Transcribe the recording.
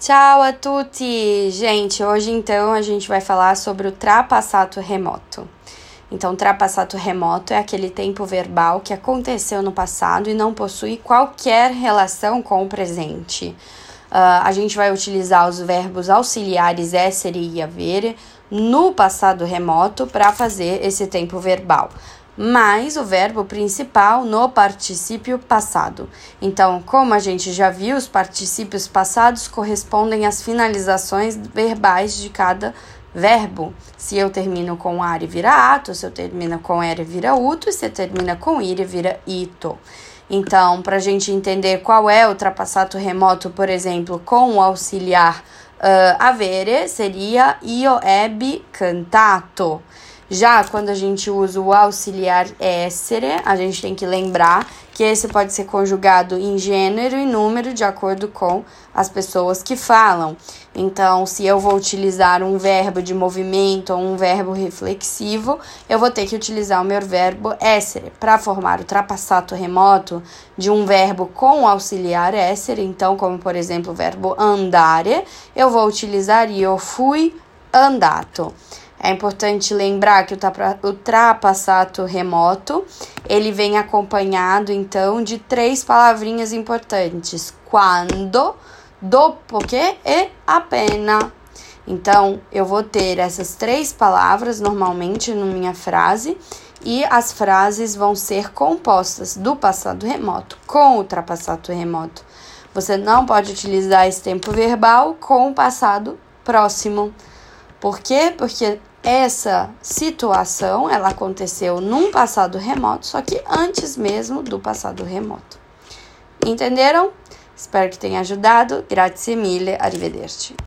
Ciao a tutti! Gente, hoje então a gente vai falar sobre o trapassato remoto. Então, trapassato remoto é aquele tempo verbal que aconteceu no passado e não possui qualquer relação com o presente. Uh, a gente vai utilizar os verbos auxiliares essere e avere no passado remoto para fazer esse tempo verbal mais o verbo principal no particípio passado. Então, como a gente já viu, os particípios passados correspondem às finalizações verbais de cada verbo. Se eu termino com are, vira ato, se eu termino com ere, vira uto, se eu termina com ire, vira ito. Então, para a gente entender qual é o trapassato remoto, por exemplo, com o auxiliar uh, avere, seria io ebbi cantato. Já quando a gente usa o auxiliar essere, a gente tem que lembrar que esse pode ser conjugado em gênero e número de acordo com as pessoas que falam. Então, se eu vou utilizar um verbo de movimento ou um verbo reflexivo, eu vou ter que utilizar o meu verbo essere para formar o trapassato remoto de um verbo com auxiliar essere. Então, como por exemplo o verbo andare, eu vou utilizar io fui andato. É importante lembrar que o trapassato remoto, ele vem acompanhado, então, de três palavrinhas importantes. Quando, dopo que e appena. Então, eu vou ter essas três palavras normalmente na minha frase e as frases vão ser compostas do passado remoto com o trapassato remoto. Você não pode utilizar esse tempo verbal com o passado próximo. Por quê? Porque essa situação ela aconteceu num passado remoto, só que antes mesmo do passado remoto. Entenderam? Espero que tenha ajudado. Grazie mille, arrivederci.